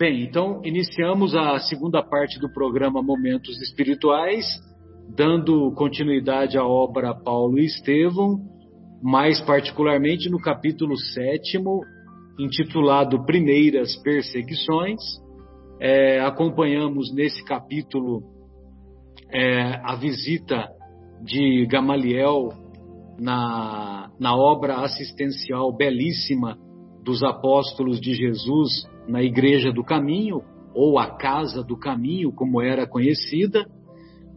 Bem, então iniciamos a segunda parte do programa Momentos Espirituais, dando continuidade à obra Paulo e Estevão, mais particularmente no capítulo sétimo, intitulado Primeiras Perseguições. É, acompanhamos nesse capítulo é, a visita de Gamaliel na, na obra assistencial belíssima dos apóstolos de Jesus na Igreja do Caminho, ou a Casa do Caminho, como era conhecida.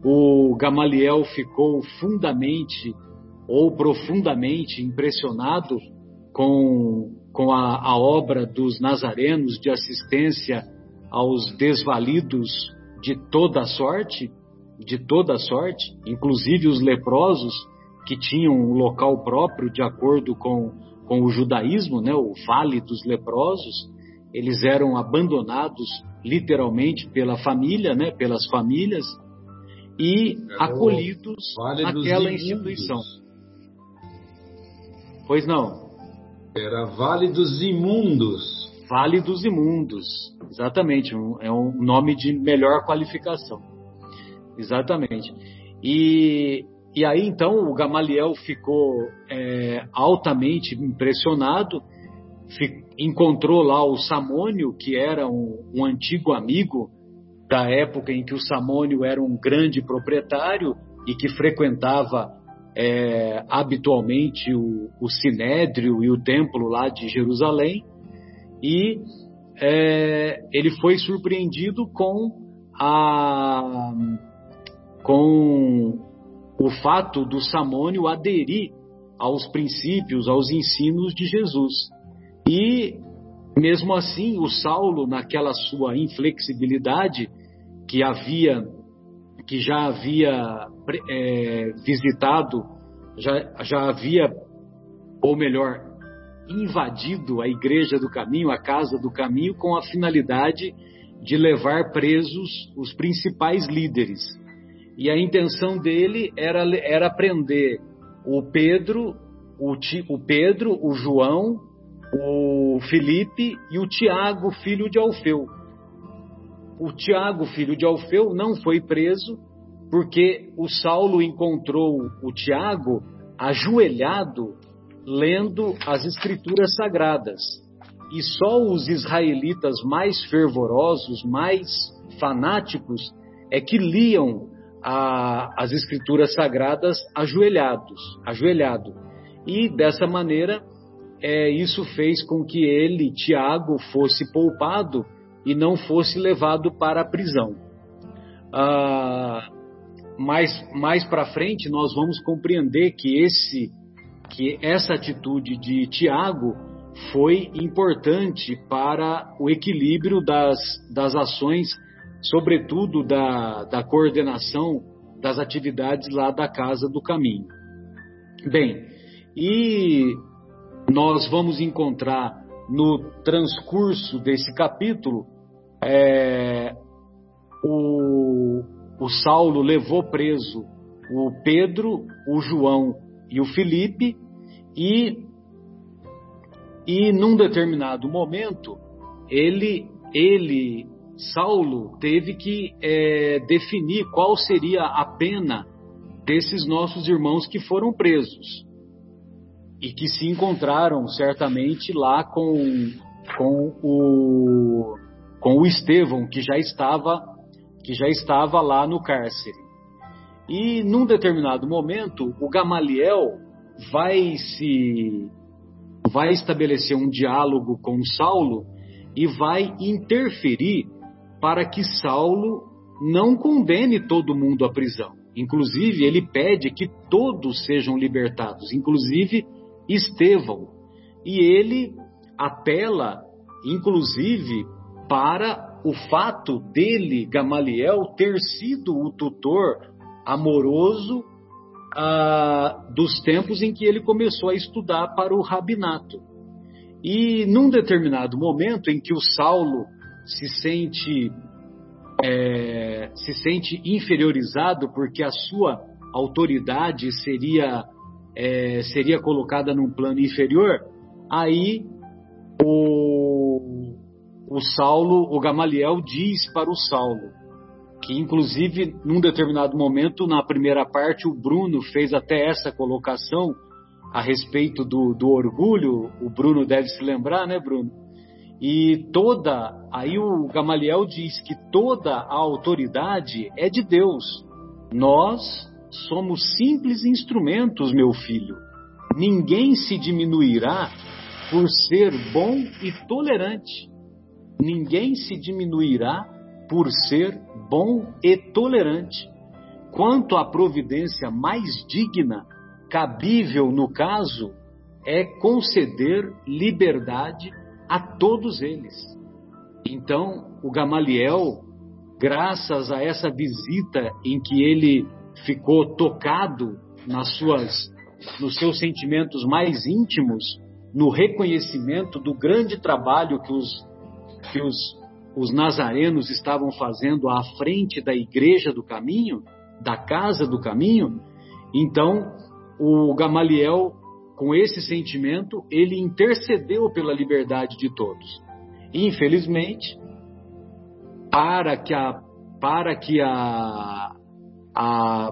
O Gamaliel ficou fundamente ou profundamente impressionado com, com a, a obra dos nazarenos de assistência aos desvalidos de toda sorte, de toda sorte, inclusive os leprosos que tinham um local próprio de acordo com, com o judaísmo, né, o Vale dos Leprosos, eles eram abandonados literalmente pela família, né, pelas famílias, e Era acolhidos vale naquela instituição. Pois não? Era Vale dos Imundos. Vale dos Imundos, exatamente, um, é um nome de melhor qualificação. Exatamente. E e aí então o Gamaliel ficou é, altamente impressionado, encontrou lá o Samônio, que era um, um, antigo amigo da época em que o Samônio era um grande proprietário e que frequentava é, habitualmente o, o Sinédrio e o templo lá de Jerusalém, e é, ele foi surpreendido com a com o fato do Samônio aderir aos princípios, aos ensinos de Jesus. E, mesmo assim, o Saulo, naquela sua inflexibilidade, que havia, que já havia é, visitado, já, já havia, ou melhor, invadido a igreja do caminho, a casa do caminho, com a finalidade de levar presos os principais líderes. E a intenção dele era, era prender o Pedro, o, o Pedro, o João, o Felipe e o Tiago, filho de Alfeu. O Tiago, filho de Alfeu, não foi preso porque o Saulo encontrou o Tiago ajoelhado lendo as escrituras sagradas. E só os israelitas mais fervorosos, mais fanáticos, é que liam a, as escrituras sagradas ajoelhados, ajoelhado. E dessa maneira, é, isso fez com que ele, Tiago, fosse poupado e não fosse levado para a prisão. Ah, mais mais para frente, nós vamos compreender que esse que essa atitude de Tiago foi importante para o equilíbrio das, das ações sobretudo da, da coordenação das atividades lá da Casa do Caminho. Bem, e nós vamos encontrar no transcurso desse capítulo é, o, o Saulo levou preso o Pedro, o João e o Felipe e e num determinado momento ele ele Saulo teve que é, definir qual seria a pena desses nossos irmãos que foram presos e que se encontraram certamente lá com, com o com o Estevão que já estava que já estava lá no cárcere. E num determinado momento, o Gamaliel vai se vai estabelecer um diálogo com Saulo e vai interferir para que Saulo não condene todo mundo à prisão. Inclusive, ele pede que todos sejam libertados, inclusive Estevão. E ele apela, inclusive, para o fato dele, Gamaliel, ter sido o tutor amoroso ah, dos tempos em que ele começou a estudar para o rabinato. E num determinado momento em que o Saulo se sente é, se sente inferiorizado porque a sua autoridade seria é, seria colocada num plano inferior, aí o, o Saulo, o Gamaliel diz para o Saulo, que inclusive num determinado momento, na primeira parte, o Bruno fez até essa colocação a respeito do, do orgulho, o Bruno deve se lembrar, né, Bruno? E toda, aí o Gamaliel diz que toda a autoridade é de Deus. Nós somos simples instrumentos, meu filho. Ninguém se diminuirá por ser bom e tolerante. Ninguém se diminuirá por ser bom e tolerante. Quanto à providência mais digna, cabível no caso, é conceder liberdade a todos eles. Então, o Gamaliel, graças a essa visita em que ele ficou tocado nas suas nos seus sentimentos mais íntimos, no reconhecimento do grande trabalho que os que os, os nazarenos estavam fazendo à frente da igreja do caminho, da casa do caminho, então o Gamaliel, com esse sentimento, ele intercedeu pela liberdade de todos. Infelizmente, para que a, para que a, a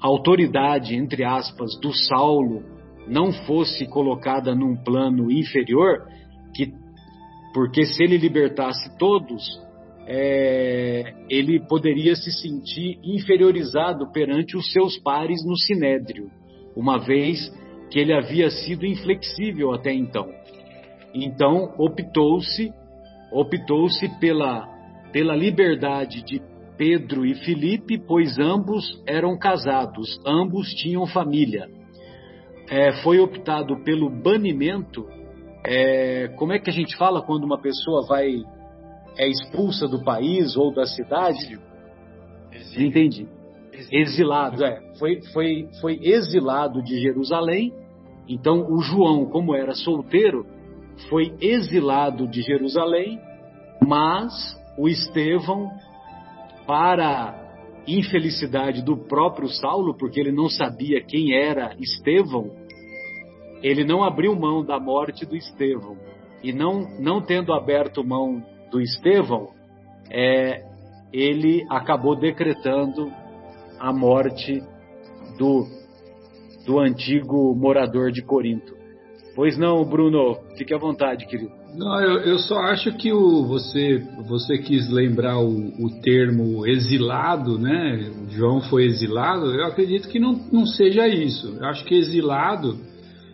autoridade, entre aspas, do Saulo não fosse colocada num plano inferior, que porque se ele libertasse todos, é, ele poderia se sentir inferiorizado perante os seus pares no sinédrio, uma vez que ele havia sido inflexível até então. Então optou-se optou-se pela pela liberdade de Pedro e Filipe, pois ambos eram casados, ambos tinham família. É, foi optado pelo banimento é, como é que a gente fala quando uma pessoa vai é expulsa do país ou da cidade? Exílio. Entendi. Exilado, é. Foi, foi, foi exilado de Jerusalém. Então, o João, como era solteiro, foi exilado de Jerusalém, mas o Estevão, para infelicidade do próprio Saulo, porque ele não sabia quem era Estevão, ele não abriu mão da morte do Estevão. E não, não tendo aberto mão do Estevão, é, ele acabou decretando a morte do, do antigo morador de Corinto. Pois não, Bruno, fique à vontade, querido. Não, eu, eu só acho que o, você, você quis lembrar o, o termo exilado, né? João foi exilado. Eu acredito que não, não seja isso. Eu acho que exilado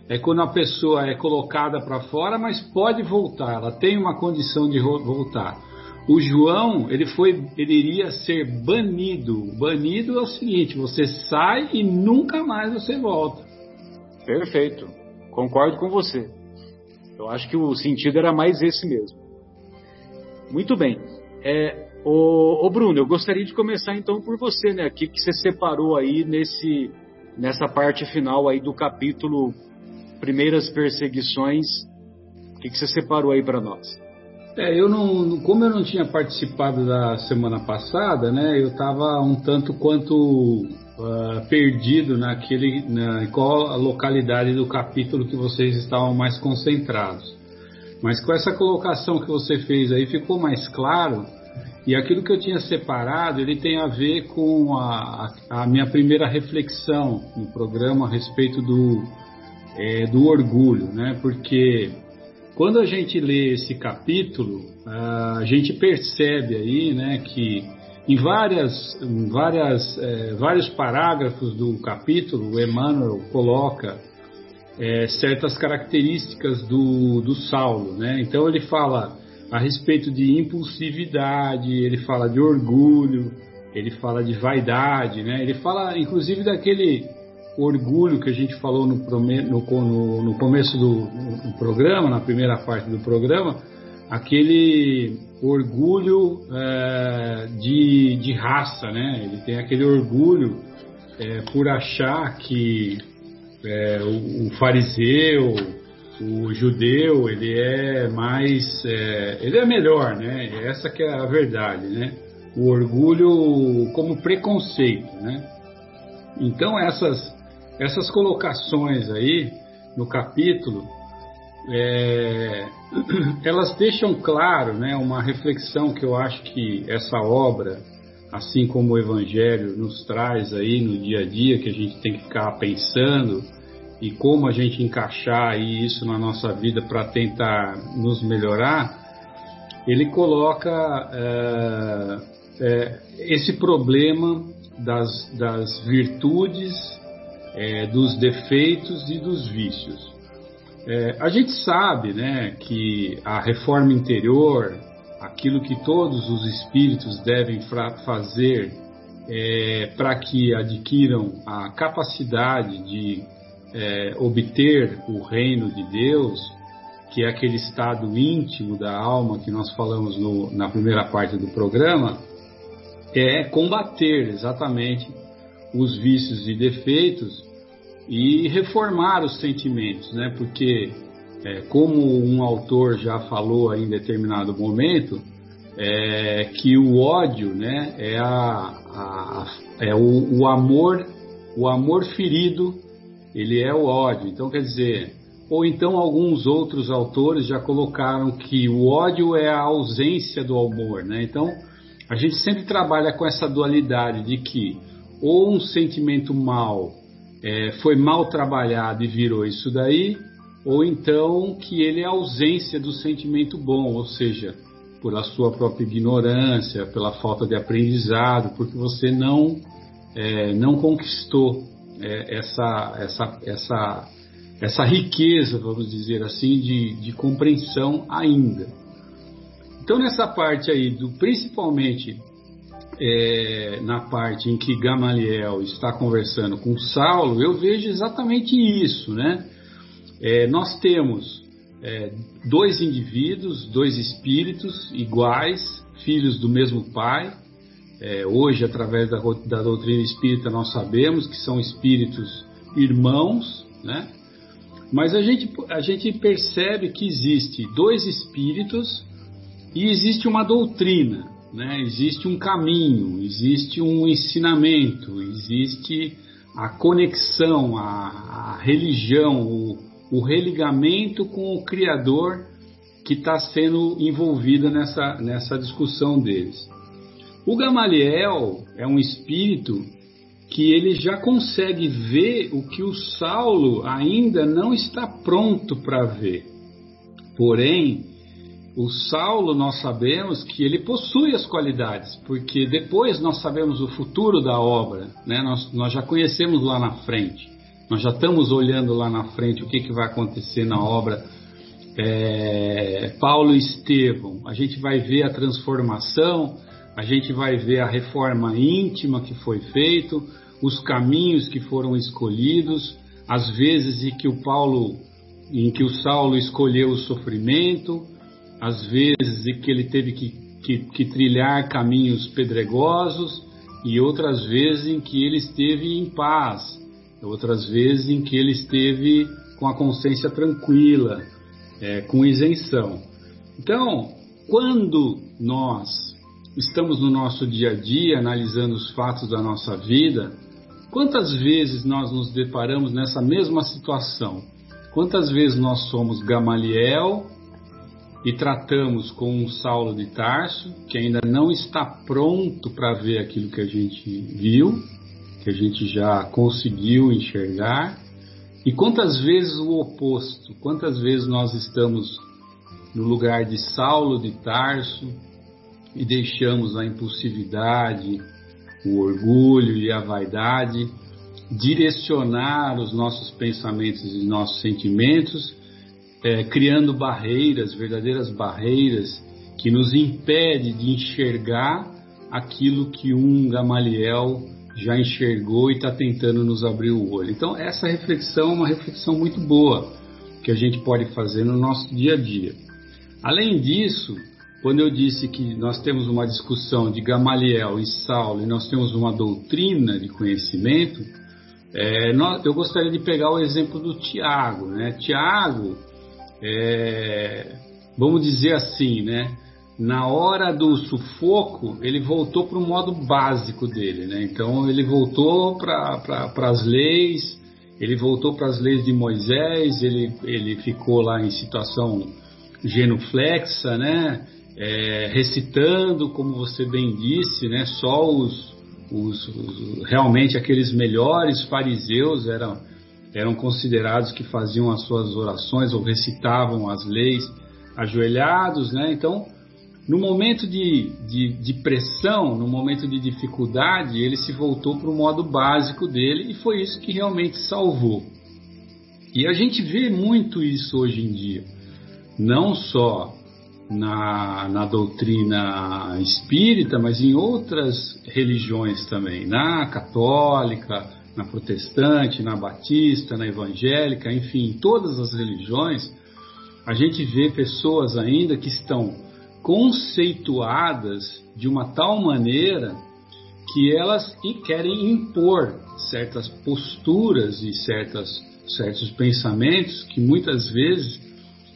é quando a pessoa é colocada para fora, mas pode voltar, ela tem uma condição de voltar. O João, ele foi, ele iria ser banido. Banido é o seguinte: você sai e nunca mais você volta. Perfeito, concordo com você. Eu acho que o sentido era mais esse mesmo. Muito bem. É, o Bruno, eu gostaria de começar então por você, né? O que, que você separou aí nesse, nessa parte final aí do capítulo primeiras perseguições. O que, que você separou aí para nós? É, eu não, como eu não tinha participado da semana passada, né, eu estava um tanto quanto uh, perdido naquele, na qual a localidade do capítulo que vocês estavam mais concentrados. Mas com essa colocação que você fez aí ficou mais claro e aquilo que eu tinha separado ele tem a ver com a, a minha primeira reflexão no programa a respeito do é, do orgulho, né? Porque quando a gente lê esse capítulo, a gente percebe aí, né, que em várias, em várias, é, vários parágrafos do capítulo, Emmanuel coloca é, certas características do, do Saulo, né? Então ele fala a respeito de impulsividade, ele fala de orgulho, ele fala de vaidade, né? Ele fala, inclusive, daquele orgulho que a gente falou no, no, no começo do programa, na primeira parte do programa, aquele orgulho é, de, de raça, né? Ele tem aquele orgulho é, por achar que é, o, o, fariseu, o judeu, ele é mais, é, ele é melhor, né? Essa que é a verdade, né? O orgulho como preconceito, né? Então essas essas colocações aí no capítulo, é, elas deixam claro né, uma reflexão que eu acho que essa obra, assim como o Evangelho nos traz aí no dia a dia, que a gente tem que ficar pensando e como a gente encaixar isso na nossa vida para tentar nos melhorar, ele coloca é, é, esse problema das, das virtudes, é, dos defeitos e dos vícios. É, a gente sabe né, que a reforma interior, aquilo que todos os espíritos devem fazer é, para que adquiram a capacidade de é, obter o reino de Deus, que é aquele estado íntimo da alma que nós falamos no, na primeira parte do programa, é combater exatamente os vícios e defeitos e reformar os sentimentos, né? Porque, é, como um autor já falou em determinado momento, é, que o ódio, né, é, a, a é o, o, amor, o amor ferido, ele é o ódio. Então, quer dizer, ou então alguns outros autores já colocaram que o ódio é a ausência do amor, né? Então, a gente sempre trabalha com essa dualidade de que ou um sentimento mal é, foi mal trabalhado e virou isso daí, ou então que ele é ausência do sentimento bom, ou seja, por a sua própria ignorância, pela falta de aprendizado, porque você não é, não conquistou é, essa, essa, essa, essa riqueza, vamos dizer assim, de, de compreensão ainda. Então nessa parte aí, do, principalmente é, na parte em que Gamaliel está conversando com Saulo, eu vejo exatamente isso, né? É, nós temos é, dois indivíduos, dois espíritos iguais, filhos do mesmo pai. É, hoje, através da, da doutrina espírita, nós sabemos que são espíritos irmãos, né? Mas a gente, a gente percebe que existe dois espíritos e existe uma doutrina. Né? Existe um caminho, existe um ensinamento, existe a conexão, a, a religião, o, o, religamento com o Criador que está sendo envolvido nessa, nessa discussão deles. O Gamaliel é um espírito que ele já consegue ver o que o Saulo ainda não está pronto para ver. Porém, o Saulo, nós sabemos que ele possui as qualidades, porque depois nós sabemos o futuro da obra, né? nós, nós já conhecemos lá na frente, nós já estamos olhando lá na frente o que, que vai acontecer na obra. É, Paulo e Estevão, a gente vai ver a transformação, a gente vai ver a reforma íntima que foi feito, os caminhos que foram escolhidos, as vezes em que o Paulo, em que o Saulo escolheu o sofrimento, às vezes em que ele teve que, que, que trilhar caminhos pedregosos e outras vezes em que ele esteve em paz, outras vezes em que ele esteve com a consciência tranquila, é, com isenção. Então, quando nós estamos no nosso dia a dia analisando os fatos da nossa vida, quantas vezes nós nos deparamos nessa mesma situação? Quantas vezes nós somos Gamaliel e tratamos com um Saulo de Tarso, que ainda não está pronto para ver aquilo que a gente viu, que a gente já conseguiu enxergar. E quantas vezes o oposto, quantas vezes nós estamos no lugar de Saulo de Tarso e deixamos a impulsividade, o orgulho e a vaidade direcionar os nossos pensamentos e nossos sentimentos é, criando barreiras, verdadeiras barreiras, que nos impede de enxergar aquilo que um Gamaliel já enxergou e está tentando nos abrir o olho. Então, essa reflexão é uma reflexão muito boa que a gente pode fazer no nosso dia a dia. Além disso, quando eu disse que nós temos uma discussão de Gamaliel e Saulo e nós temos uma doutrina de conhecimento, é, nós, eu gostaria de pegar o exemplo do Tiago. Né? Tiago é, vamos dizer assim, né? Na hora do sufoco, ele voltou para o modo básico dele, né? Então ele voltou para pra, as leis, ele voltou para as leis de Moisés, ele, ele ficou lá em situação genuflexa, né? É, recitando, como você bem disse, né? Só os, os, os, realmente aqueles melhores fariseus eram, eram considerados que faziam as suas orações ou recitavam as leis ajoelhados, né? Então, no momento de, de, de pressão, no momento de dificuldade, ele se voltou para o modo básico dele e foi isso que realmente salvou. E a gente vê muito isso hoje em dia, não só na, na doutrina espírita, mas em outras religiões também, na católica, na protestante, na batista, na evangélica, enfim, em todas as religiões, a gente vê pessoas ainda que estão conceituadas de uma tal maneira que elas querem impor certas posturas e certas, certos pensamentos que muitas vezes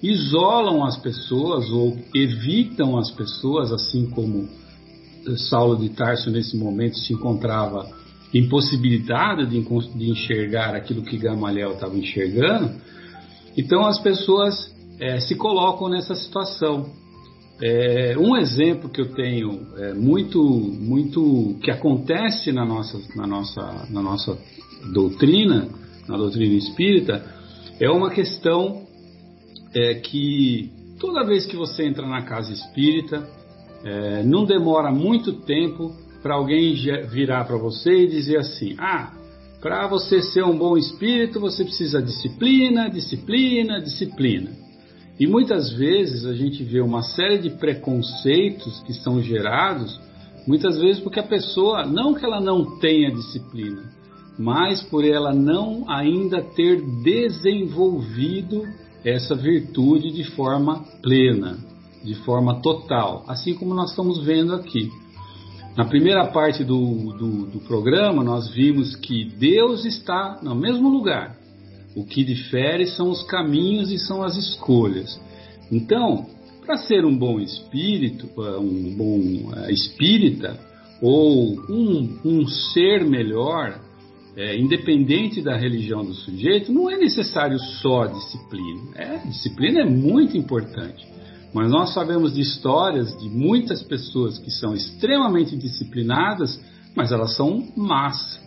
isolam as pessoas ou evitam as pessoas, assim como Saulo de Tarso nesse momento se encontrava impossibilitado de, de enxergar aquilo que Gamaliel estava enxergando. Então as pessoas é, se colocam nessa situação. É, um exemplo que eu tenho é, muito, muito que acontece na nossa, na, nossa, na nossa doutrina, na doutrina espírita, é uma questão é, que toda vez que você entra na casa espírita, é, não demora muito tempo para alguém virar para você e dizer assim: ah, para você ser um bom espírito, você precisa disciplina, disciplina, disciplina. E muitas vezes a gente vê uma série de preconceitos que são gerados, muitas vezes porque a pessoa, não que ela não tenha disciplina, mas por ela não ainda ter desenvolvido essa virtude de forma plena, de forma total, assim como nós estamos vendo aqui. Na primeira parte do, do, do programa, nós vimos que Deus está no mesmo lugar, o que difere são os caminhos e são as escolhas. Então, para ser um bom espírito, eh, um bom eh, espírita, ou um, um ser melhor, é, independente da religião do sujeito, não é necessário só disciplina. É, disciplina é muito importante. Mas nós sabemos de histórias de muitas pessoas que são extremamente disciplinadas, mas elas são más.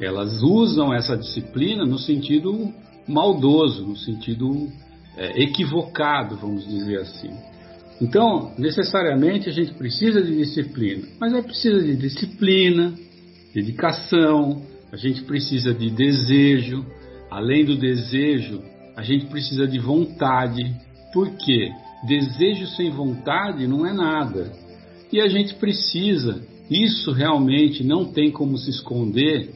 Elas usam essa disciplina no sentido maldoso, no sentido é, equivocado, vamos dizer assim. Então, necessariamente a gente precisa de disciplina, mas é preciso de disciplina, dedicação, a gente precisa de desejo, além do desejo, a gente precisa de vontade. Por quê? Desejo sem vontade não é nada. E a gente precisa, isso realmente não tem como se esconder,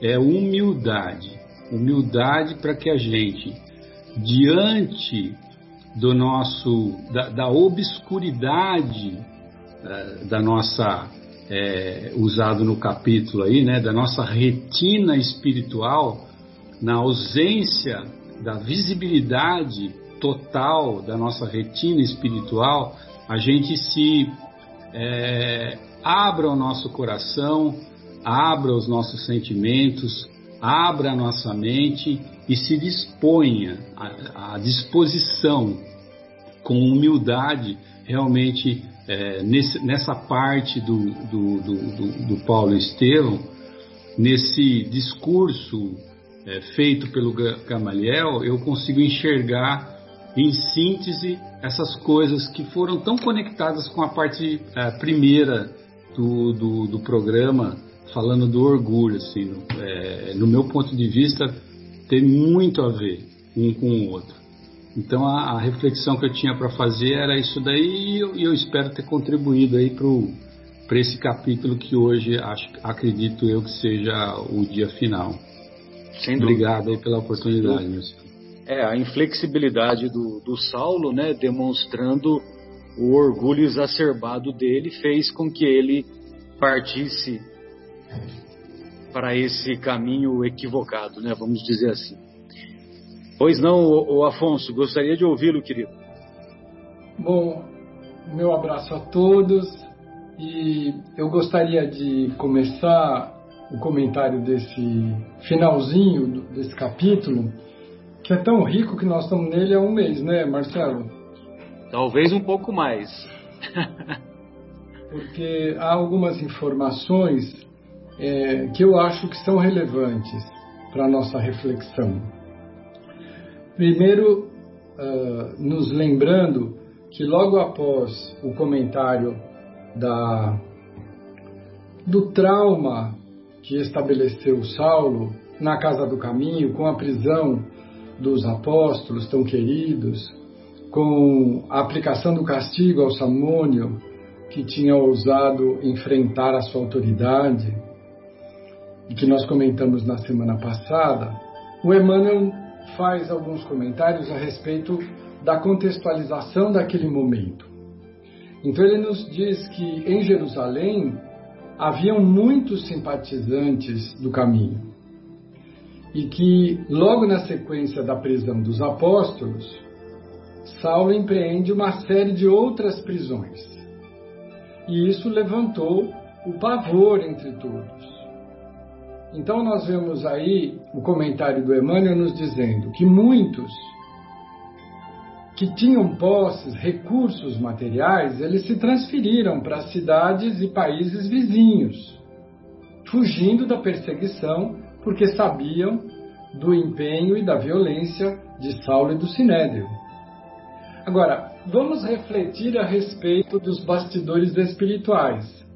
é humildade humildade para que a gente, diante do nosso da, da obscuridade é, da nossa é, usado no capítulo aí, né, da nossa retina espiritual, na ausência da visibilidade total da nossa retina espiritual, a gente se é, abra o nosso coração, abra os nossos sentimentos, abra a nossa mente e se disponha à, disposição com humildade realmente é, nesse, nessa parte do, do, do, do, Paulo Estevão, nesse discurso é, feito pelo Gamaliel, eu consigo enxergar em síntese essas coisas que foram tão conectadas com a parte é, primeira do, do, do programa falando do orgulho, assim, no, é, no meu ponto de vista, tem muito a ver um com o outro. Então a, a reflexão que eu tinha para fazer era isso daí e eu, eu espero ter contribuído aí para esse capítulo que hoje acho, acredito eu que seja o dia final. Obrigado aí pela oportunidade, meu senhor. É, a inflexibilidade do, do Saulo, né, demonstrando o orgulho exacerbado dele, fez com que ele partisse para esse caminho equivocado, né? Vamos dizer assim. Pois não, o, Afonso, gostaria de ouvi-lo, querido. Bom, meu abraço a todos e eu gostaria de começar o comentário desse finalzinho desse capítulo, que é tão rico que nós estamos nele há um mês, né, Marcelo? Talvez um pouco mais. Porque há algumas informações é, que eu acho que são relevantes para a nossa reflexão. Primeiro, uh, nos lembrando que logo após o comentário da, do trauma que estabeleceu Saulo na casa do caminho, com a prisão dos apóstolos tão queridos, com a aplicação do castigo ao Samônio, que tinha ousado enfrentar a sua autoridade, e que nós comentamos na semana passada, o Emmanuel faz alguns comentários a respeito da contextualização daquele momento. Então ele nos diz que em Jerusalém haviam muitos simpatizantes do caminho e que logo na sequência da prisão dos apóstolos, Saulo empreende uma série de outras prisões. E isso levantou o pavor entre todos. Então nós vemos aí o comentário do Emmanuel nos dizendo que muitos que tinham posses, recursos materiais, eles se transferiram para cidades e países vizinhos, fugindo da perseguição, porque sabiam do empenho e da violência de Saulo e do Sinédrio. Agora, vamos refletir a respeito dos bastidores espirituais.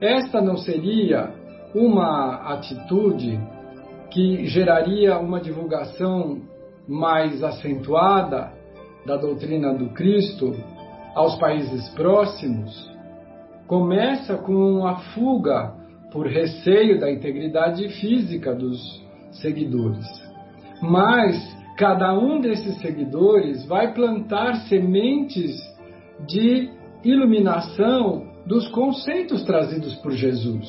Esta não seria uma atitude que geraria uma divulgação mais acentuada da doutrina do Cristo aos países próximos, começa com a fuga por receio da integridade física dos seguidores. Mas cada um desses seguidores vai plantar sementes de iluminação dos conceitos trazidos por Jesus.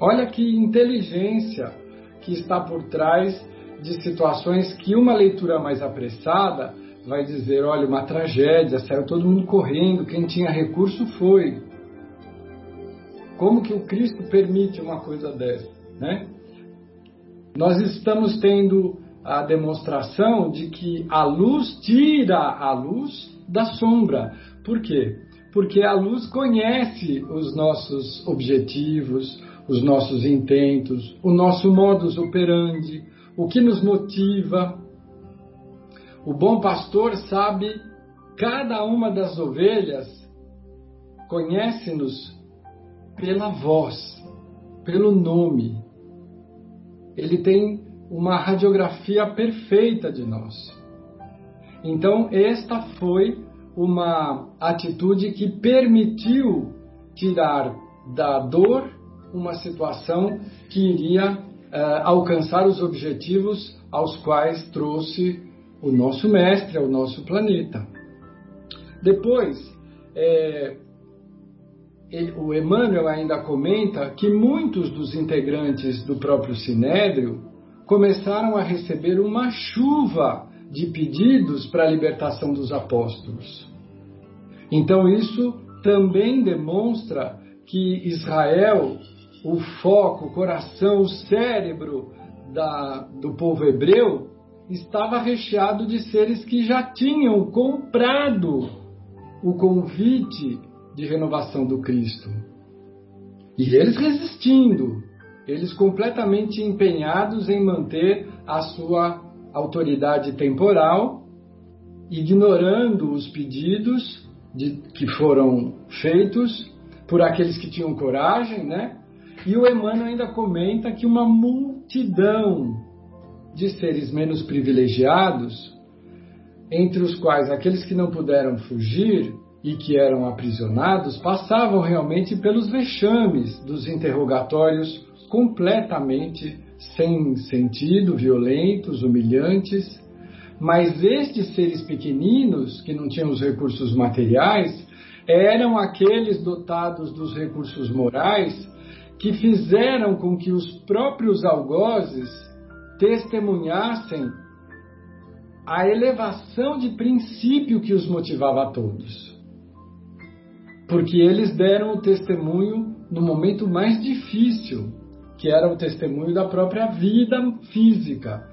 Olha que inteligência que está por trás de situações que uma leitura mais apressada vai dizer: olha, uma tragédia, saiu todo mundo correndo, quem tinha recurso foi. Como que o Cristo permite uma coisa dessa, né? Nós estamos tendo a demonstração de que a luz tira a luz da sombra. Por quê? Porque a luz conhece os nossos objetivos, os nossos intentos, o nosso modus operandi, o que nos motiva. O bom pastor sabe cada uma das ovelhas, conhece-nos pela voz, pelo nome. Ele tem uma radiografia perfeita de nós. Então, esta foi uma atitude que permitiu tirar da dor uma situação que iria uh, alcançar os objetivos aos quais trouxe o nosso mestre, o nosso planeta. Depois, é, o Emmanuel ainda comenta que muitos dos integrantes do próprio Sinédrio começaram a receber uma chuva de pedidos para a libertação dos apóstolos. Então, isso também demonstra que Israel o foco, o coração, o cérebro da, do povo hebreu estava recheado de seres que já tinham comprado o convite de renovação do Cristo. E eles resistindo, eles completamente empenhados em manter a sua autoridade temporal, ignorando os pedidos de, que foram feitos por aqueles que tinham coragem, né? E o Emmanuel ainda comenta que uma multidão de seres menos privilegiados, entre os quais aqueles que não puderam fugir e que eram aprisionados, passavam realmente pelos vexames dos interrogatórios completamente sem sentido, violentos, humilhantes. Mas estes seres pequeninos, que não tinham os recursos materiais, eram aqueles dotados dos recursos morais que fizeram com que os próprios algozes testemunhassem a elevação de princípio que os motivava a todos. Porque eles deram o testemunho no momento mais difícil, que era o testemunho da própria vida física,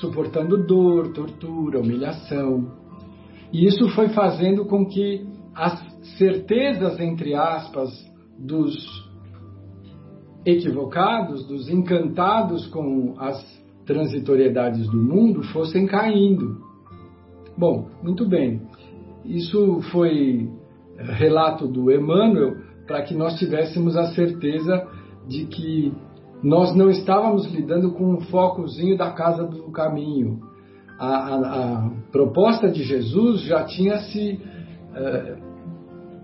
suportando dor, tortura, humilhação. E isso foi fazendo com que as certezas, entre aspas, dos equivocados, dos encantados com as transitoriedades do mundo fossem caindo. Bom, muito bem. Isso foi relato do Emmanuel para que nós tivéssemos a certeza de que nós não estávamos lidando com um focozinho da casa do caminho. A, a, a proposta de Jesus já tinha se é,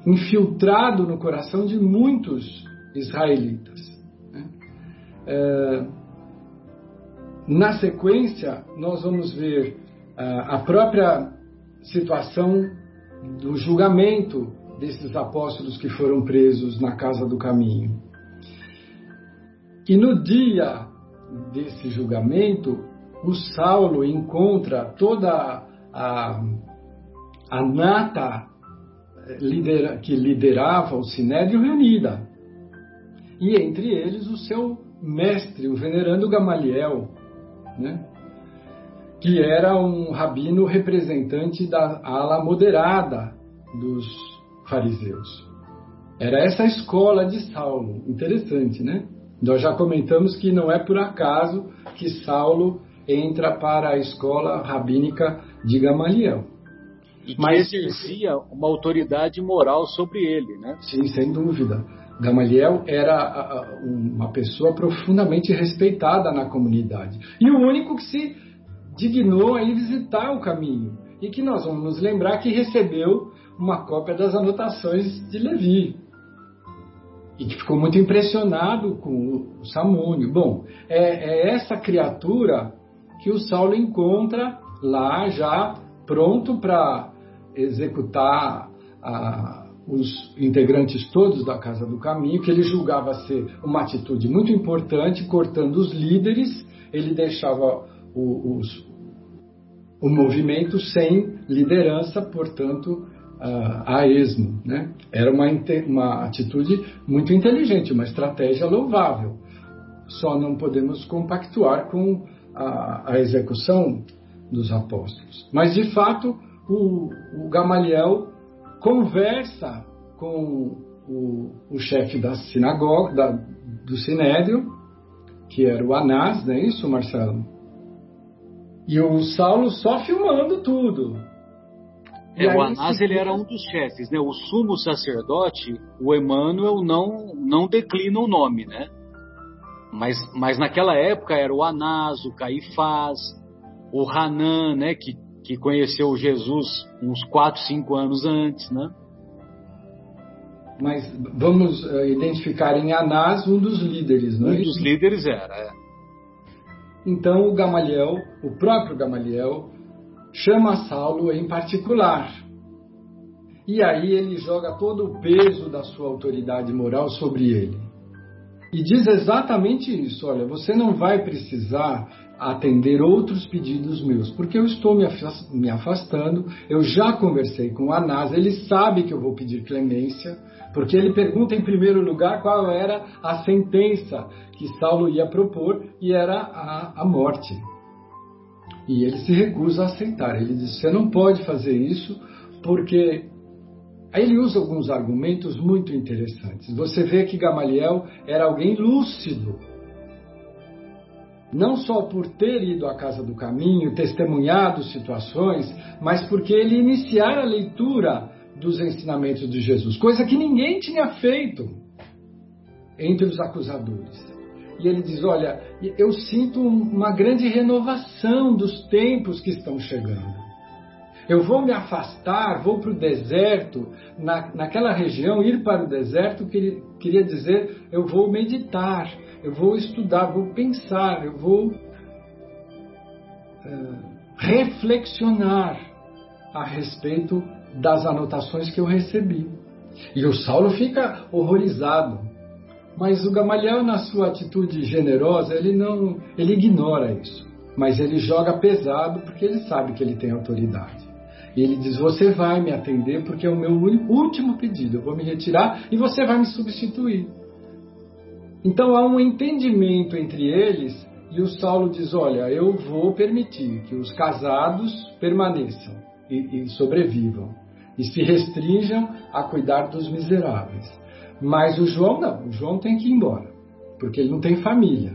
infiltrado no coração de muitos israelitas. Né? É, na sequência, nós vamos ver a própria situação do julgamento desses apóstolos que foram presos na casa do caminho. E no dia desse julgamento, o Saulo encontra toda a, a nata lidera, que liderava o Sinédrio reunida. E entre eles o seu mestre, o venerando Gamaliel, né? que era um rabino representante da ala moderada dos fariseus. Era essa escola de Saulo. Interessante, né? Nós já comentamos que não é por acaso que Saulo entra para a escola rabínica de Gamaliel. E que Mas, exercia uma autoridade moral sobre ele, né? Sim, sem dúvida. Gamaliel era uma pessoa profundamente respeitada na comunidade. E o único que se dignou a ir visitar o caminho. E que nós vamos nos lembrar que recebeu uma cópia das anotações de Levi e que ficou muito impressionado com o Samúnio. Bom, é, é essa criatura que o Saulo encontra lá já pronto para executar a, os integrantes todos da Casa do Caminho, que ele julgava ser uma atitude muito importante, cortando os líderes, ele deixava o, os, o movimento sem liderança, portanto, a, esmo. Né? Era uma, uma atitude muito inteligente, uma estratégia louvável. Só não podemos compactuar com a, a execução dos apóstolos. Mas, de fato, o, o Gamaliel conversa com o, o chefe da sinagoga, da, do Sinédrio, que era o Anás, não é isso, Marcelo? E o Saulo só filmando tudo. É, o Anás ele era um dos chefes, né? O sumo sacerdote, o Emmanuel não não declina o nome, né? Mas, mas naquela época era o Anás, o Caifás, o Hanan, né? Que, que conheceu Jesus uns 4, 5 anos antes, né? Mas vamos uh, identificar em Anás um dos líderes, não é? Um dos líderes era, é. Então o Gamaliel, o próprio Gamaliel, chama Saulo em particular. E aí ele joga todo o peso da sua autoridade moral sobre ele. E diz exatamente isso: olha, você não vai precisar atender outros pedidos meus, porque eu estou me afastando, eu já conversei com Anás, ele sabe que eu vou pedir clemência, porque ele pergunta em primeiro lugar qual era a sentença que Saulo ia propor, e era a, a morte. E ele se recusa a aceitar. Ele diz: você não pode fazer isso porque. Aí ele usa alguns argumentos muito interessantes. Você vê que Gamaliel era alguém lúcido. Não só por ter ido à casa do caminho, testemunhado situações, mas porque ele iniciara a leitura dos ensinamentos de Jesus, coisa que ninguém tinha feito entre os acusadores. E ele diz: Olha, eu sinto uma grande renovação dos tempos que estão chegando. Eu vou me afastar, vou para o deserto, na, naquela região, ir para o deserto queria, queria dizer: eu vou meditar, eu vou estudar, vou pensar, eu vou é, reflexionar a respeito das anotações que eu recebi. E o Saulo fica horrorizado. Mas o Gamaliel, na sua atitude generosa, ele não, ele ignora isso. Mas ele joga pesado porque ele sabe que ele tem autoridade. E ele diz: Você vai me atender porque é o meu último pedido. Eu vou me retirar e você vai me substituir. Então há um entendimento entre eles e o Saulo diz: Olha, eu vou permitir que os casados permaneçam e, e sobrevivam e se restringam a cuidar dos miseráveis. Mas o João não, o João tem que ir embora, porque ele não tem família.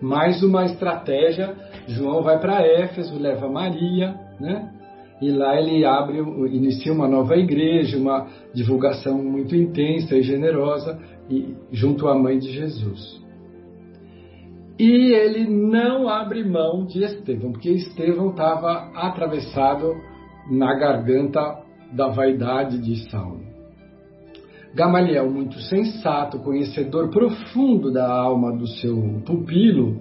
Mais uma estratégia, João vai para Éfeso, leva Maria, né? E lá ele abre, inicia uma nova igreja, uma divulgação muito intensa e generosa, e, junto à mãe de Jesus. E ele não abre mão de Estevão, porque Estevão estava atravessado na garganta da vaidade de Saulo. Gamaliel, muito sensato, conhecedor profundo da alma do seu pupilo,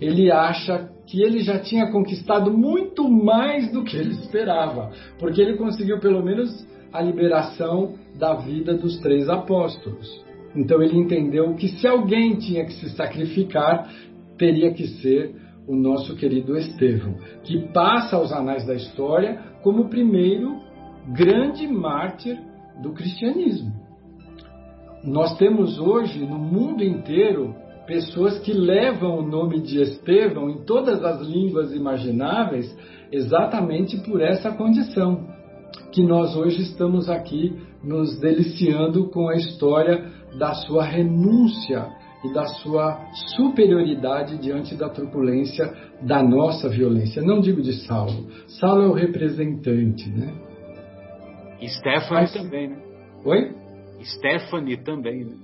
ele acha que ele já tinha conquistado muito mais do que ele esperava, porque ele conseguiu pelo menos a liberação da vida dos três apóstolos. Então ele entendeu que se alguém tinha que se sacrificar, teria que ser o nosso querido Estevão, que passa aos anais da história como o primeiro grande mártir do cristianismo. Nós temos hoje no mundo inteiro pessoas que levam o nome de Estevão em todas as línguas imagináveis exatamente por essa condição. Que nós hoje estamos aqui nos deliciando com a história da sua renúncia e da sua superioridade diante da truculência da nossa violência. Não digo de Saulo. Saulo é o representante, né? Stephanie Mas... também, né? Oi? Stephanie também, né?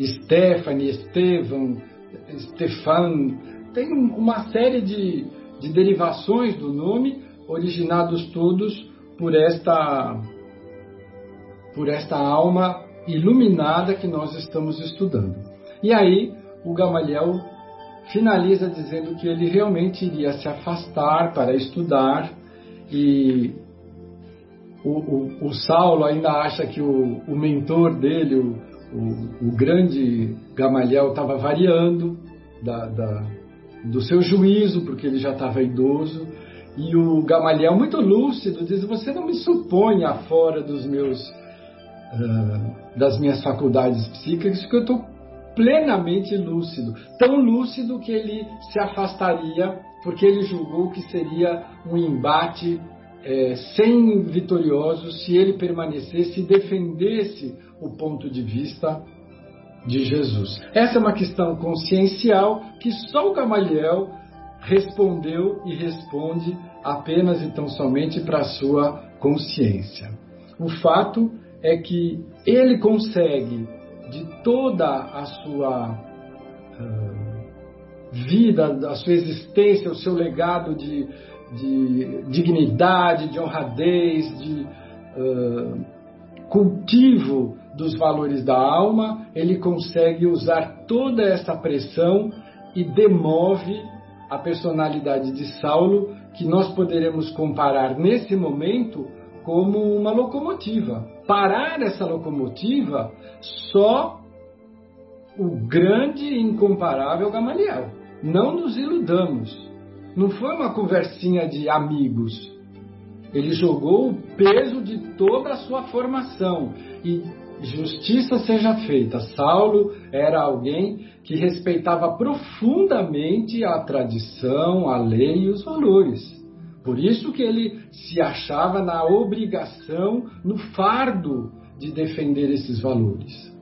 Stephanie, Estevão, Stefan. Tem uma série de, de derivações do nome, originados todos por esta, por esta alma iluminada que nós estamos estudando. E aí o Gamaliel finaliza dizendo que ele realmente iria se afastar para estudar e o, o, o Saulo ainda acha que o, o mentor dele, o, grande Gamaliel, estava variando da, da, do seu juízo, porque ele já estava idoso. E o Gamaliel, muito lúcido, diz: Você não me suponha fora dos meus, uh, das minhas faculdades psíquicas, que eu estou plenamente lúcido. Tão lúcido que ele se afastaria, porque ele julgou que seria um embate é, sem vitoriosos se ele permanecesse e defendesse o ponto de vista de Jesus. Essa é uma questão consciencial que só o Gamaliel respondeu e responde apenas e tão somente para a sua consciência. O fato é que ele consegue de toda a sua uh, vida, a sua existência, o seu legado de, de dignidade, de honradez, de uh, cultivo dos valores da alma, ele consegue usar toda essa pressão e demove a personalidade de Saulo, que nós poderemos comparar nesse momento como uma locomotiva. Parar essa locomotiva só o grande e incomparável Gamaliel. Não nos iludamos. Não foi uma conversinha de amigos. Ele jogou o peso de toda a sua formação e justiça seja feita. Saulo era alguém que respeitava profundamente a tradição, a lei e os valores. Por isso que ele se achava na obrigação, no fardo de defender esses valores.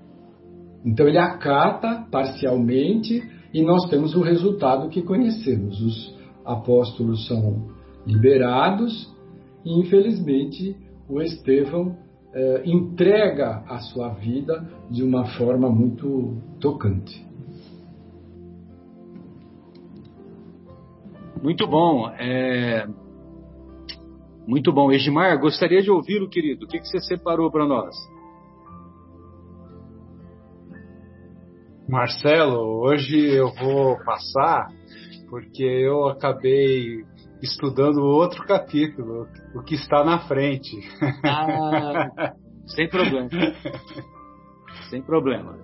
Então ele acata parcialmente e nós temos o resultado que conhecemos. Os apóstolos são liberados e infelizmente o Estevão eh, entrega a sua vida de uma forma muito tocante. Muito bom. É... Muito bom. Edmar, gostaria de ouvi-lo, querido. O que, que você separou para nós? Marcelo, hoje eu vou passar porque eu acabei estudando outro capítulo, o que está na frente. Ah, sem problema. sem problema.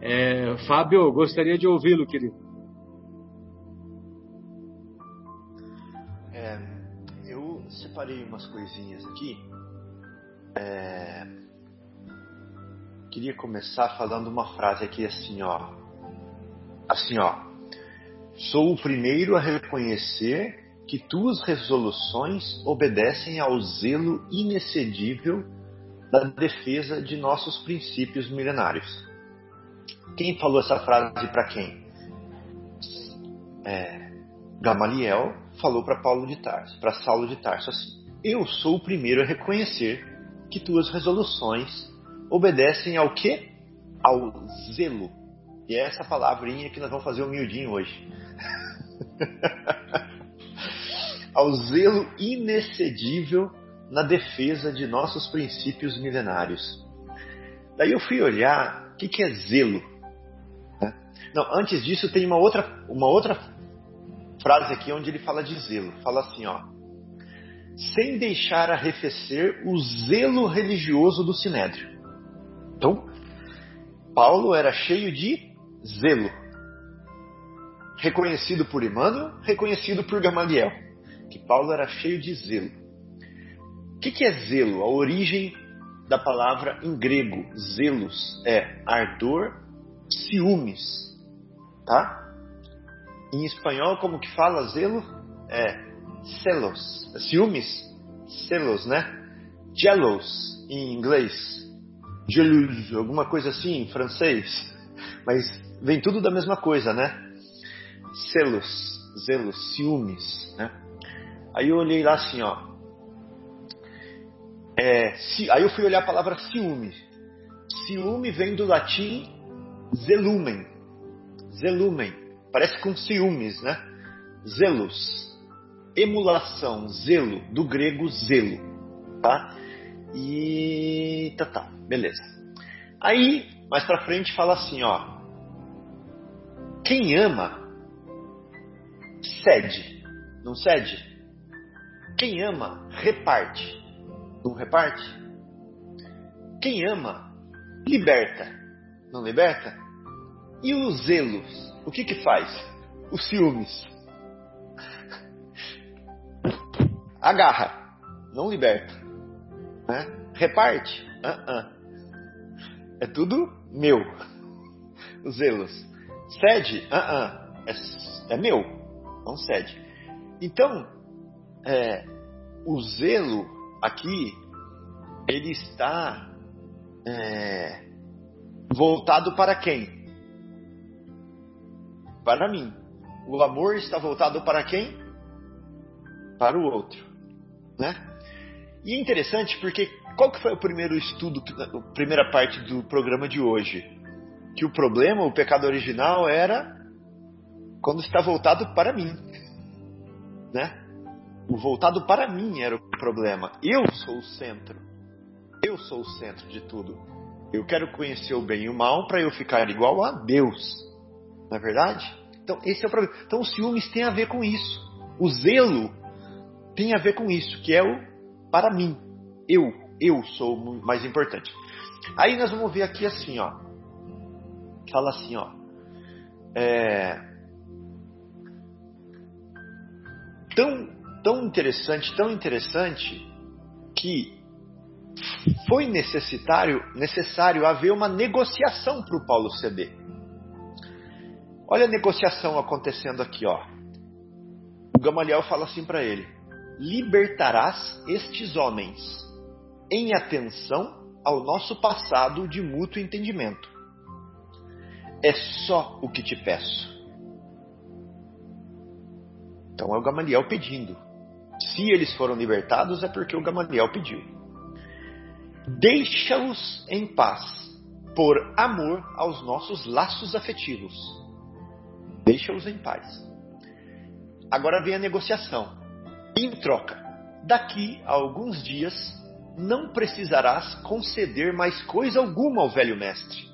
É, Fábio, gostaria de ouvi-lo, querido. É, eu separei umas coisinhas aqui. É, queria começar falando uma frase aqui assim, ó. Assim, ó. Sou o primeiro a reconhecer que tuas resoluções obedecem ao zelo inexcedível da defesa de nossos princípios milenários. Quem falou essa frase para quem? É, Gamaliel falou para Paulo de Tarso, para Saulo de Tarso assim: Eu sou o primeiro a reconhecer que tuas resoluções obedecem ao quê? Ao zelo. E é essa palavrinha que nós vamos fazer humildinho hoje. ao zelo inexcedível na defesa de nossos princípios milenários. Daí eu fui olhar o que, que é zelo. Né? Não, antes disso tem uma outra, uma outra frase aqui onde ele fala de zelo. Fala assim, ó. Sem deixar arrefecer o zelo religioso do Sinédrio. Então, Paulo era cheio de zelo. Reconhecido por Emmanuel, reconhecido por Gamaliel. Que Paulo era cheio de zelo. O que, que é zelo? A origem da palavra em grego, zelos, é ardor, ciúmes. Tá? Em espanhol, como que fala zelo? É celos. Ciúmes? Celos, né? Jealous em inglês. Jealous, alguma coisa assim em francês. Mas vem tudo da mesma coisa, né? Celos, zelos, ciúmes, né? Aí eu olhei lá assim, ó. É, aí eu fui olhar a palavra ciúme. Ciúme vem do latim zelumen. Zelumen Parece com ciúmes, né? Zelos. Emulação, zelo, do grego zelo. Tá? E. Tá, tá, beleza. Aí, mais pra frente, fala assim: ó. Quem ama, cede. Não cede? Quem ama, reparte. Não reparte? Quem ama, liberta. Não liberta? E os zelos? o que que faz? Os ciúmes. Agarra, não liberta. Né? Reparte. Uh -uh. É tudo meu. Os zelos. Cede. Uh é, é, meu. Não cede. Então, é, o zelo aqui, ele está é, voltado para quem? para mim. O amor está voltado para quem? Para o outro, né? E é interessante porque qual que foi o primeiro estudo, a primeira parte do programa de hoje? Que o problema, o pecado original era quando está voltado para mim, né? O voltado para mim era o problema. Eu sou o centro. Eu sou o centro de tudo. Eu quero conhecer o bem e o mal para eu ficar igual a Deus. Não é verdade? Então, esse é o problema. Então, o ciúmes tem a ver com isso. O zelo tem a ver com isso, que é o para mim. Eu, eu sou o mais importante. Aí nós vamos ver aqui assim, ó. Fala assim, ó. É... Tão, tão interessante, tão interessante que foi necessário, necessário haver uma negociação para o Paulo ceder. Olha a negociação acontecendo aqui, ó. O Gamaliel fala assim para ele: Libertarás estes homens em atenção ao nosso passado de mútuo entendimento. É só o que te peço. Então é o Gamaliel pedindo. Se eles foram libertados, é porque o Gamaliel pediu. Deixa-os em paz, por amor aos nossos laços afetivos Deixa-os em paz. Agora vem a negociação. Em troca, daqui a alguns dias não precisarás conceder mais coisa alguma ao velho mestre.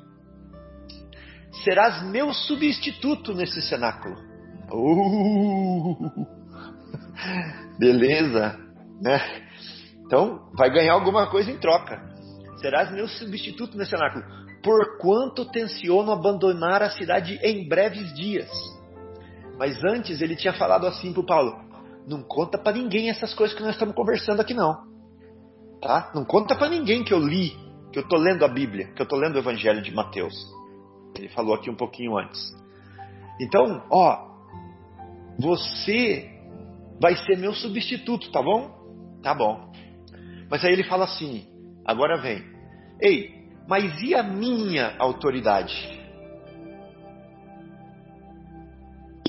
Serás meu substituto nesse cenáculo. Uh, beleza, né? Então, vai ganhar alguma coisa em troca. Serás meu substituto nesse cenáculo porquanto tenciono abandonar a cidade em breves dias. Mas antes ele tinha falado assim para Paulo: não conta para ninguém essas coisas que nós estamos conversando aqui não, tá? Não conta para ninguém que eu li, que eu estou lendo a Bíblia, que eu estou lendo o Evangelho de Mateus. Ele falou aqui um pouquinho antes. Então, ó, você vai ser meu substituto, tá bom? Tá bom. Mas aí ele fala assim: agora vem, ei, mas e a minha autoridade?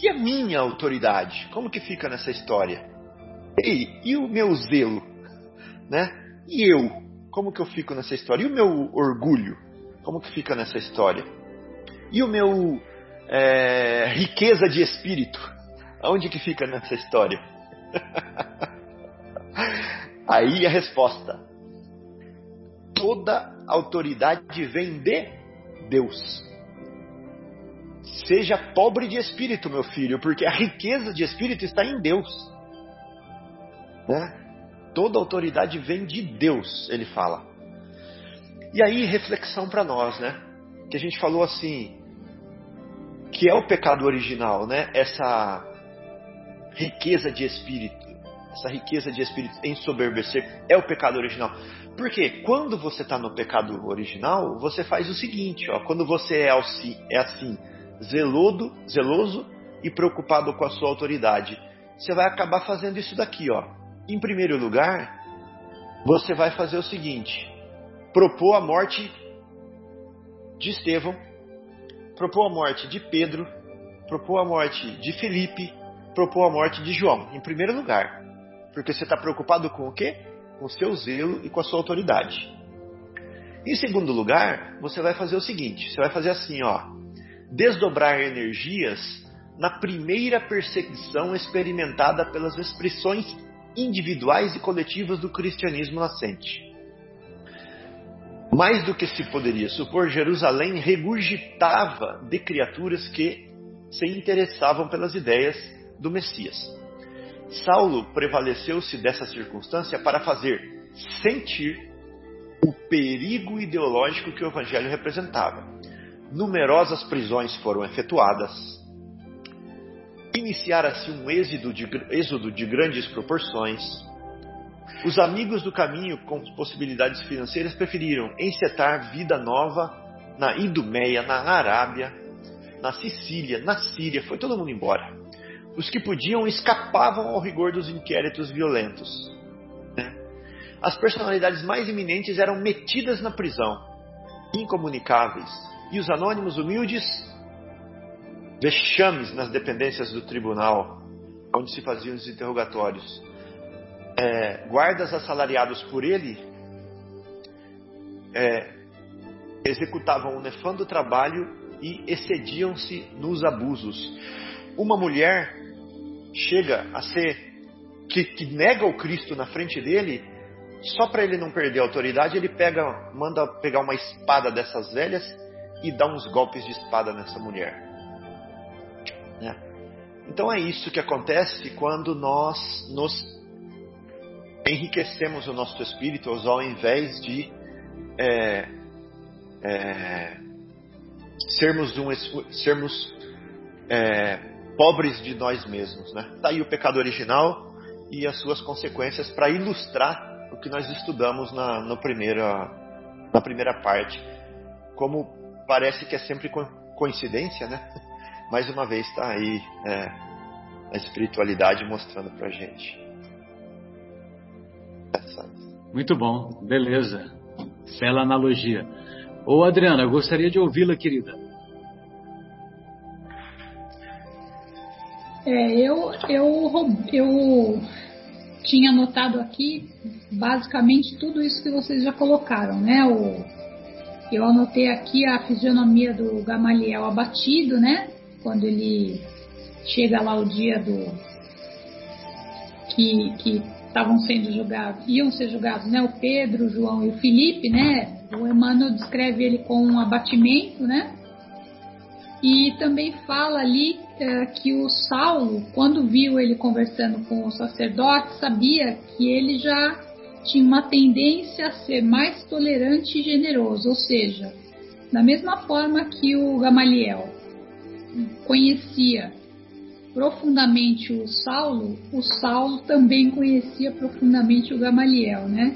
E a minha autoridade? Como que fica nessa história? Ei, e o meu zelo? Né? E eu? Como que eu fico nessa história? E o meu orgulho? Como que fica nessa história? E o meu é, riqueza de espírito? Aonde que fica nessa história? Aí a resposta: toda autoridade vem de Deus. Seja pobre de espírito, meu filho, porque a riqueza de espírito está em Deus. Né? Toda autoridade vem de Deus, ele fala. E aí, reflexão para nós, né? Que a gente falou assim, que é o pecado original, né? Essa riqueza de espírito, essa riqueza de espírito em soberbecer é o pecado original. Porque quando você está no pecado original, você faz o seguinte, ó, quando você é assim, é assim zeloso, zeloso e preocupado com a sua autoridade, você vai acabar fazendo isso daqui, ó. Em primeiro lugar, você vai fazer o seguinte: propor a morte de Estevão, propor a morte de Pedro, propor a morte de Felipe, propor a morte de João, em primeiro lugar. Porque você está preocupado com o quê? Com o seu zelo e com a sua autoridade. Em segundo lugar, você vai fazer o seguinte: você vai fazer assim, ó desdobrar energias na primeira perseguição experimentada pelas expressões individuais e coletivas do cristianismo nascente. Mais do que se poderia supor, Jerusalém regurgitava de criaturas que se interessavam pelas ideias do Messias. Saulo prevaleceu-se dessa circunstância para fazer sentir o perigo ideológico que o evangelho representava numerosas prisões foram efetuadas, iniciara-se um êxodo de, êxodo de grandes proporções. Os amigos do caminho com possibilidades financeiras preferiram encetar vida nova na Idumeia, na Arábia, na Sicília, na Síria, foi todo mundo embora. Os que podiam escapavam ao rigor dos inquéritos violentos. Né? As personalidades mais eminentes eram metidas na prisão, incomunicáveis, e os anônimos humildes, vexames nas dependências do tribunal, onde se faziam os interrogatórios. É, guardas assalariados por ele é, executavam um nefando trabalho e excediam-se nos abusos. Uma mulher chega a ser que, que nega o Cristo na frente dele, só para ele não perder a autoridade, ele pega, manda pegar uma espada dessas velhas e dá uns golpes de espada nessa mulher. Né? Então é isso que acontece quando nós nos enriquecemos o nosso espírito ao invés de é, é, sermos, um, sermos é, pobres de nós mesmos. Né? Tá aí o pecado original e as suas consequências para ilustrar o que nós estudamos na, primeira, na primeira parte. Como parece que é sempre coincidência, né? Mais uma vez está aí é, a espiritualidade mostrando para gente. Muito bom, beleza. Bela analogia. Ô Adriana, gostaria de ouvi-la, querida. É, eu, eu, eu tinha anotado aqui basicamente tudo isso que vocês já colocaram, né? O, eu anotei aqui a fisionomia do Gamaliel abatido, né? Quando ele chega lá o dia do que que estavam sendo julgados, iam ser julgados, né? O Pedro, o João e o Felipe, né? O Emmanuel descreve ele com um abatimento, né? E também fala ali é, que o Saulo, quando viu ele conversando com o sacerdote, sabia que ele já tinha uma tendência a ser mais tolerante e generoso, ou seja, da mesma forma que o Gamaliel conhecia profundamente o Saulo, o Saulo também conhecia profundamente o Gamaliel, né?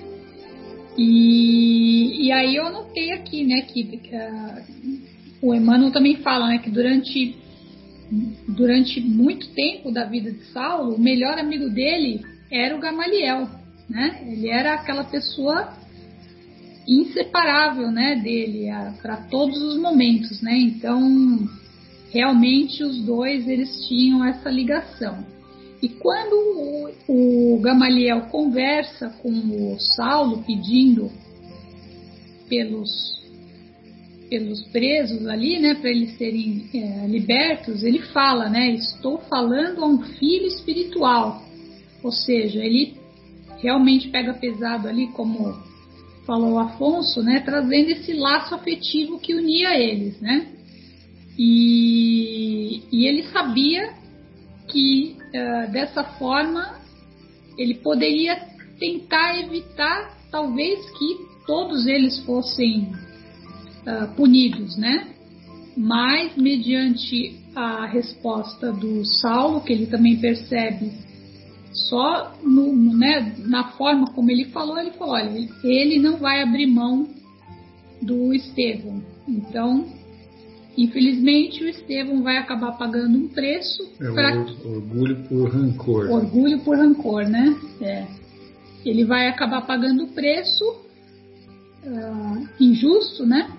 E, e aí eu anotei aqui, né, que, que uh, o Emmanuel também fala, né, que durante durante muito tempo da vida de Saulo, o melhor amigo dele era o Gamaliel, né? Ele era aquela pessoa inseparável, né, dele para todos os momentos, né? Então, realmente os dois eles tinham essa ligação. E quando o, o Gamaliel conversa com o Saulo pedindo pelos pelos presos ali, né, para eles serem é, libertos, ele fala, né, estou falando a um filho espiritual, ou seja, ele realmente pega pesado ali, como falou Afonso, né, trazendo esse laço afetivo que unia eles, né, e, e ele sabia que uh, dessa forma ele poderia tentar evitar, talvez que todos eles fossem uh, punidos, né? Mas mediante a resposta do Saulo, que ele também percebe só no, no, né, na forma como ele falou, ele falou, olha, ele não vai abrir mão do Estevão. Então, infelizmente, o Estevão vai acabar pagando um preço. É pra... orgulho por rancor. Orgulho por rancor, né? É. Ele vai acabar pagando o preço uh, injusto, né?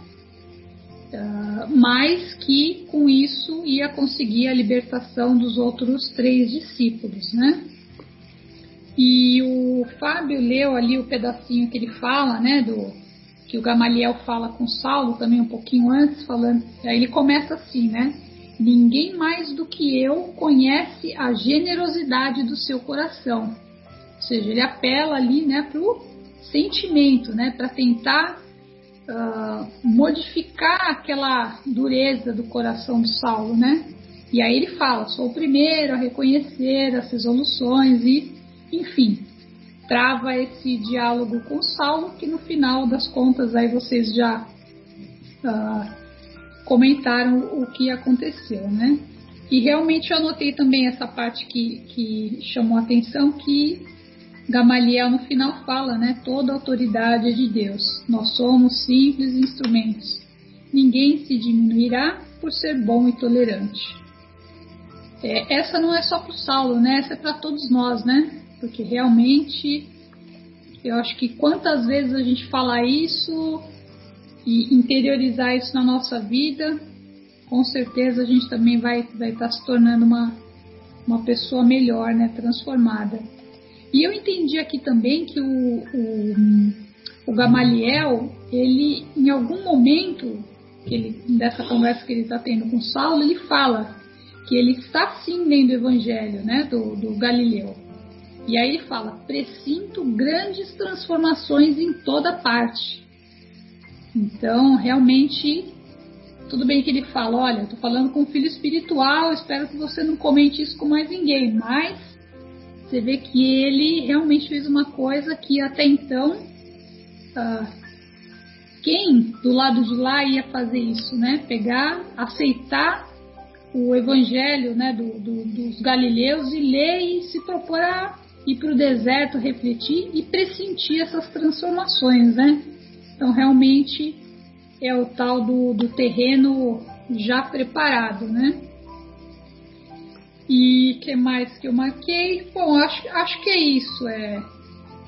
Uh, mas que com isso ia conseguir a libertação dos outros três discípulos, né? E o Fábio leu ali o pedacinho que ele fala, né, do que o Gamaliel fala com Saulo também um pouquinho antes, falando, aí ele começa assim, né? Ninguém mais do que eu conhece a generosidade do seu coração. Ou seja, ele apela ali, né, pro sentimento, né, para tentar uh, modificar aquela dureza do coração de Saulo, né? E aí ele fala: sou o primeiro a reconhecer as resoluções e, enfim, trava esse diálogo com Saulo, que no final das contas aí vocês já uh, comentaram o que aconteceu, né? E realmente eu anotei também essa parte que, que chamou atenção, que Gamaliel no final fala, né? Toda autoridade é de Deus. Nós somos simples instrumentos. Ninguém se diminuirá por ser bom e tolerante. É, essa não é só para o Saulo, né? Essa é para todos nós, né? Porque realmente eu acho que quantas vezes a gente fala isso e interiorizar isso na nossa vida, com certeza a gente também vai vai estar tá se tornando uma uma pessoa melhor, né? Transformada. E eu entendi aqui também que o, o, o Gamaliel, ele, em algum momento ele, dessa conversa que ele está tendo com Saulo, ele fala que ele está sim lendo o Evangelho né, do, do Galileu. E aí ele fala: presinto grandes transformações em toda parte. Então, realmente, tudo bem que ele fala: olha, estou falando com um filho espiritual, espero que você não comente isso com mais ninguém, mas você vê que ele realmente fez uma coisa que até então uh, quem do lado de lá ia fazer isso, né? Pegar, aceitar o evangelho né, do, do, dos galileus e ler e se propor a ir para o deserto, refletir e pressentir essas transformações, né? Então realmente é o tal do, do terreno já preparado, né? E que mais que eu marquei? Bom, acho, acho que é isso. É,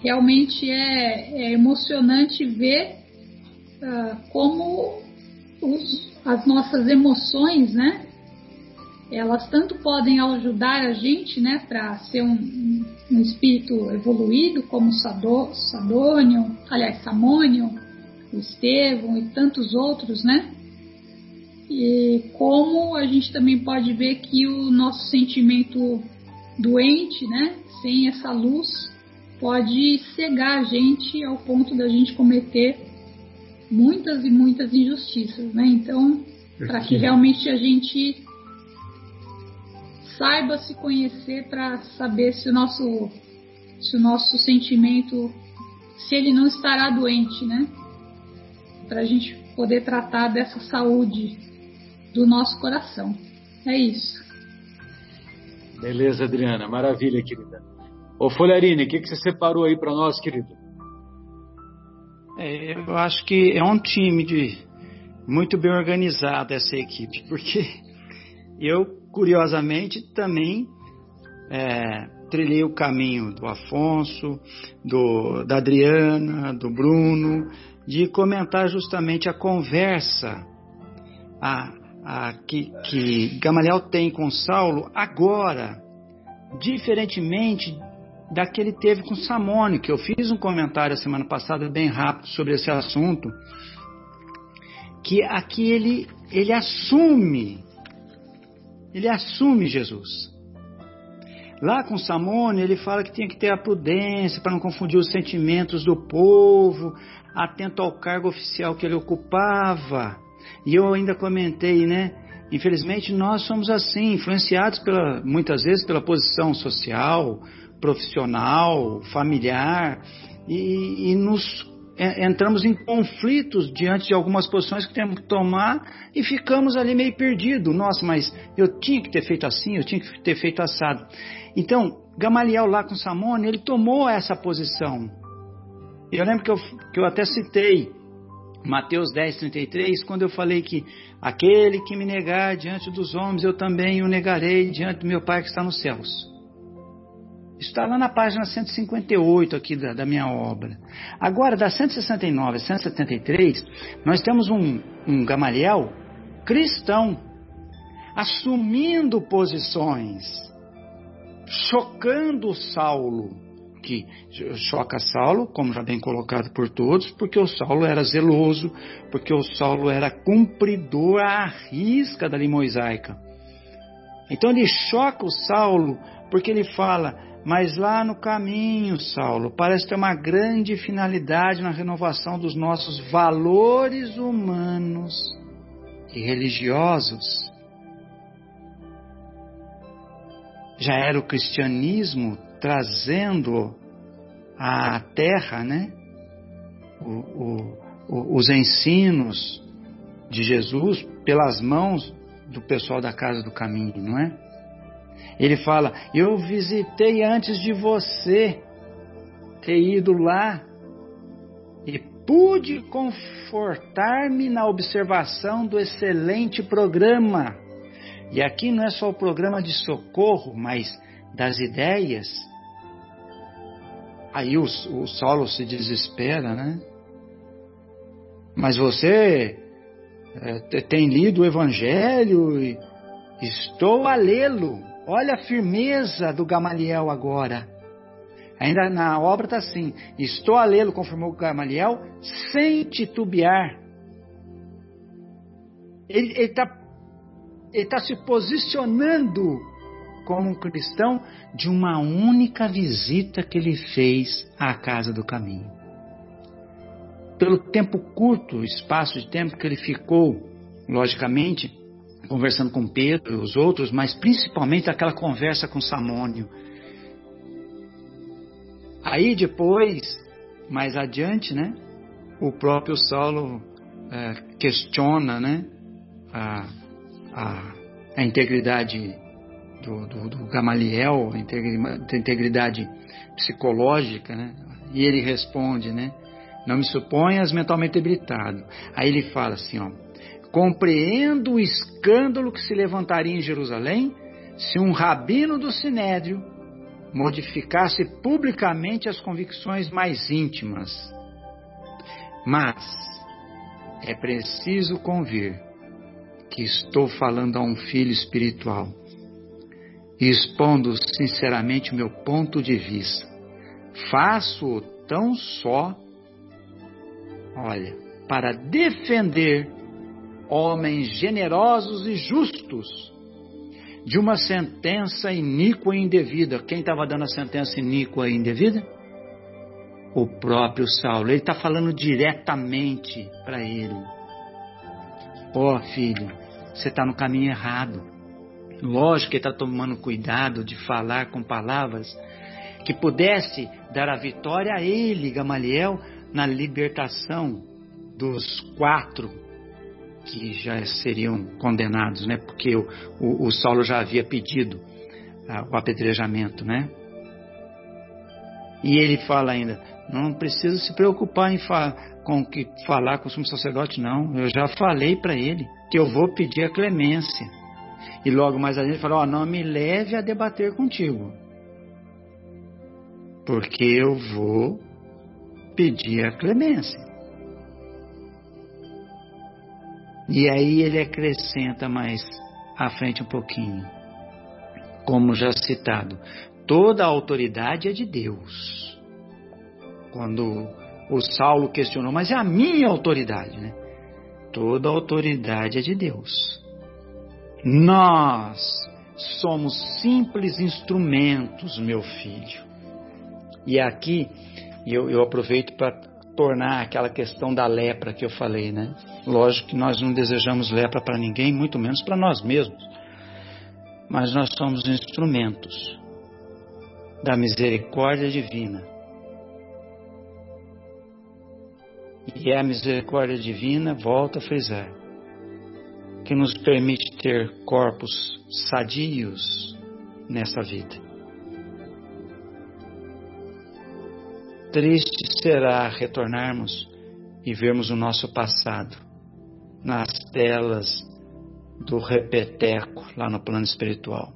realmente é, é emocionante ver uh, como os, as nossas emoções, né? Elas tanto podem ajudar a gente, né, para ser um, um, espírito evoluído, como Sado, Sadônio, aliás, Samônio, Estevão e tantos outros, né? E como a gente também pode ver que o nosso sentimento doente, né, sem essa luz, pode cegar a gente ao ponto da gente cometer muitas e muitas injustiças, né? Então, para que realmente a gente saiba se conhecer para saber se o nosso se o nosso sentimento se ele não estará doente, né? Para a gente poder tratar dessa saúde do nosso coração. É isso. Beleza, Adriana. Maravilha, querida. Ô, Folharine, o que, que você separou aí para nós, querido? É, eu acho que é um time de muito bem organizado essa equipe, porque eu curiosamente, também é, trilhei o caminho do Afonso, do, da Adriana, do Bruno, de comentar justamente a conversa a, a, que, que Gamaliel tem com Saulo agora, diferentemente da que ele teve com Samone, que eu fiz um comentário a semana passada bem rápido sobre esse assunto, que aqui ele, ele assume, ele assume Jesus. Lá com Samone, ele fala que tinha que ter a prudência para não confundir os sentimentos do povo, atento ao cargo oficial que ele ocupava. E eu ainda comentei, né? Infelizmente, nós somos assim, influenciados pela, muitas vezes pela posição social, profissional, familiar, e, e nos entramos em conflitos diante de algumas posições que temos que tomar e ficamos ali meio perdidos. Nossa, mas eu tinha que ter feito assim, eu tinha que ter feito assado. Então, Gamaliel lá com Samone, ele tomou essa posição. Eu lembro que eu, que eu até citei Mateus 10, 33, quando eu falei que aquele que me negar diante dos homens, eu também o negarei diante do meu Pai que está nos céus. Está lá na página 158 aqui da, da minha obra. Agora, da 169 a 173, nós temos um, um Gamaliel cristão, assumindo posições, chocando Saulo, que choca Saulo, como já bem colocado por todos, porque o Saulo era zeloso, porque o Saulo era cumpridor à risca da lei mosaica. Então ele choca o Saulo porque ele fala: mas lá no caminho, Saulo, parece ter uma grande finalidade na renovação dos nossos valores humanos e religiosos. Já era o cristianismo trazendo à terra, né? O, o, os ensinos de Jesus pelas mãos do pessoal da casa do caminho, não é? Ele fala: Eu visitei antes de você ter ido lá e pude confortar-me na observação do excelente programa. E aqui não é só o programa de socorro, mas das ideias Aí o, o Saulo se desespera, né? Mas você é, tem lido o Evangelho e estou a lê-lo. Olha a firmeza do Gamaliel agora. Ainda na obra está assim: estou a lê-lo, confirmou Gamaliel, sem titubear. Ele está ele tá se posicionando como um cristão de uma única visita que ele fez à casa do caminho. Pelo tempo curto, espaço de tempo que ele ficou, logicamente, conversando com Pedro e os outros, mas principalmente aquela conversa com Samônio. Aí depois, mais adiante, né, o próprio Saulo é, questiona, né, a, a, a integridade do, do, do Gamaliel, a integridade psicológica, né? E ele responde, né? Não me suponhas mentalmente debilitado. Aí ele fala assim, ó. Compreendo o escândalo que se levantaria em Jerusalém se um rabino do Sinédrio modificasse publicamente as convicções mais íntimas. Mas é preciso convir que estou falando a um filho espiritual e expondo sinceramente o meu ponto de vista. Faço-o tão só, olha, para defender homens generosos e justos de uma sentença iníqua e indevida. Quem estava dando a sentença iníqua e indevida? O próprio Saulo. Ele está falando diretamente para ele. Ó oh, filho, você está no caminho errado. Lógico que está tomando cuidado de falar com palavras que pudesse dar a vitória a ele, Gamaliel, na libertação dos quatro que já seriam condenados, né? Porque o, o, o Saulo já havia pedido ah, o apedrejamento, né? E ele fala ainda: não precisa se preocupar em com que falar com o sumo sacerdote, não. Eu já falei para ele que eu vou pedir a clemência. E logo mais adiante ele falou: oh, não me leve a debater contigo, porque eu vou pedir a clemência. E aí ele acrescenta mais à frente um pouquinho, como já citado, toda a autoridade é de Deus. Quando o Saulo questionou, mas é a minha autoridade, né? Toda a autoridade é de Deus. Nós somos simples instrumentos, meu filho. E aqui eu, eu aproveito para tornar aquela questão da lepra que eu falei, né? Lógico que nós não desejamos lepra para ninguém, muito menos para nós mesmos. Mas nós somos instrumentos da misericórdia divina. E é a misericórdia divina, volta a frisar, que nos permite ter corpos sadios nessa vida. Triste será retornarmos e vermos o nosso passado nas telas do repeteco lá no plano espiritual.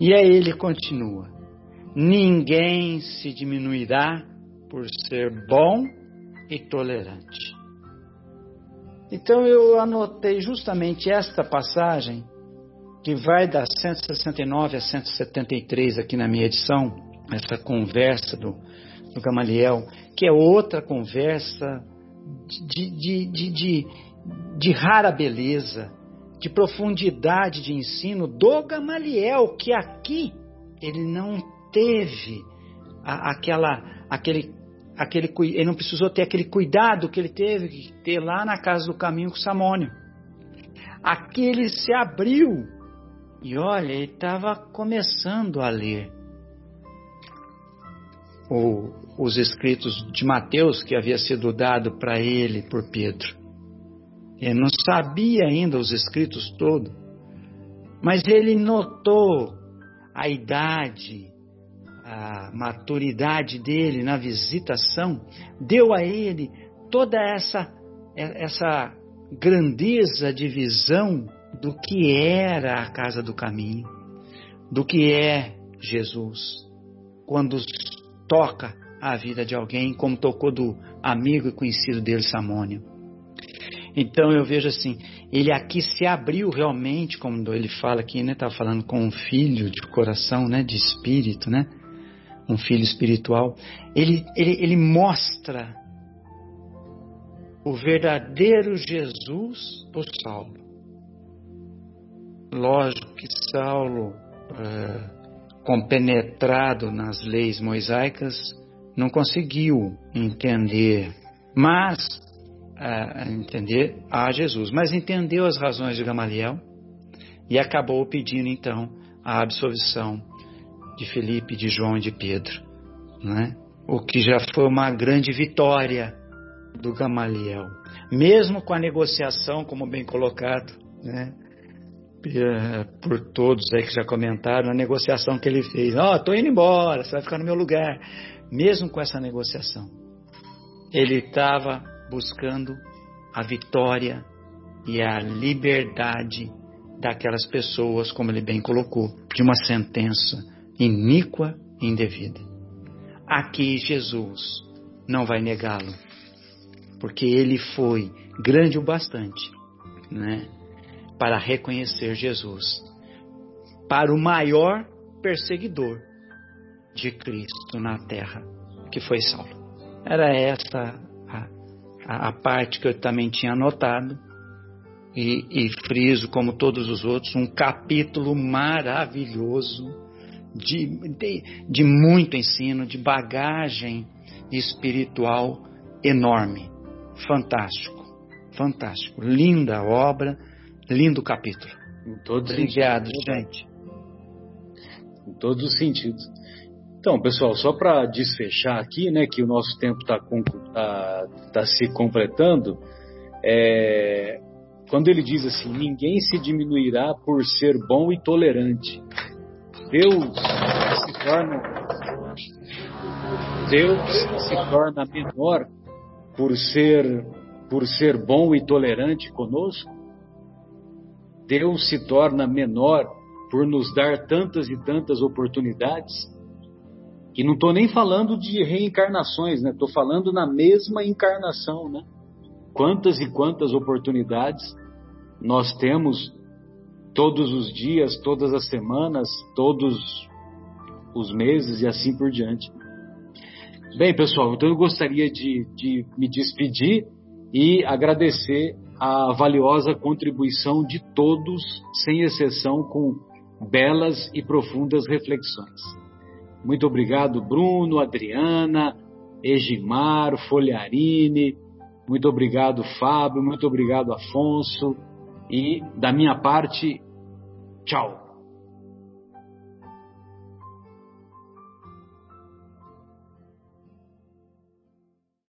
E aí ele continua: ninguém se diminuirá por ser bom e tolerante. Então eu anotei justamente esta passagem, que vai da 169 a 173 aqui na minha edição, essa conversa do, do Gamaliel, que é outra conversa de, de, de, de, de rara beleza, de profundidade de ensino do Gamaliel, que aqui ele não teve a, aquela, aquele, aquele, ele não precisou ter aquele cuidado que ele teve que ter lá na casa do caminho com Samônio. Aqui ele se abriu e olha, ele estava começando a ler o, os escritos de Mateus que havia sido dado para ele por Pedro. Ele não sabia ainda os escritos todos, mas ele notou a idade, a maturidade dele na visitação, deu a ele toda essa essa grandeza de visão do que era a casa do caminho, do que é Jesus, quando toca a vida de alguém, como tocou do amigo e conhecido dele, Samônio. Então eu vejo assim, ele aqui se abriu realmente, como ele fala aqui, né? Estava falando com um filho de coração, né? De espírito, né? Um filho espiritual. Ele, ele, ele mostra o verdadeiro Jesus por Saulo. Lógico que Saulo, é, compenetrado nas leis mosaicas, não conseguiu entender, mas a entender a Jesus, mas entendeu as razões de Gamaliel e acabou pedindo então a absolvição de Felipe, de João e de Pedro, né? O que já foi uma grande vitória do Gamaliel, mesmo com a negociação, como bem colocado, né? Por todos aí que já comentaram, a negociação que ele fez. Ó, oh, tô indo embora, você vai ficar no meu lugar. Mesmo com essa negociação, ele estava buscando a vitória e a liberdade daquelas pessoas, como ele bem colocou, de uma sentença iníqua e indevida. Aqui Jesus não vai negá-lo, porque ele foi grande o bastante, né, para reconhecer Jesus, para o maior perseguidor de Cristo na terra, que foi Saulo. Era essa a, a parte que eu também tinha anotado, e, e friso, como todos os outros, um capítulo maravilhoso, de, de, de muito ensino, de bagagem espiritual enorme. Fantástico, fantástico. Linda obra, lindo capítulo. Em todos Obrigado, gente. Em todos os sentidos. Então, pessoal, só para desfechar aqui, né, que o nosso tempo está tá, tá se completando, é, quando ele diz assim, ninguém se diminuirá por ser bom e tolerante. Deus se torna Deus se torna menor por ser por ser bom e tolerante conosco? Deus se torna menor por nos dar tantas e tantas oportunidades? E não estou nem falando de reencarnações, né? Estou falando na mesma encarnação, né? Quantas e quantas oportunidades nós temos todos os dias, todas as semanas, todos os meses e assim por diante. Bem, pessoal, então eu gostaria de, de me despedir e agradecer a valiosa contribuição de todos, sem exceção, com belas e profundas reflexões. Muito obrigado, Bruno, Adriana, Egimar, Folharine, muito obrigado, Fábio, muito obrigado, Afonso, e da minha parte, Chao.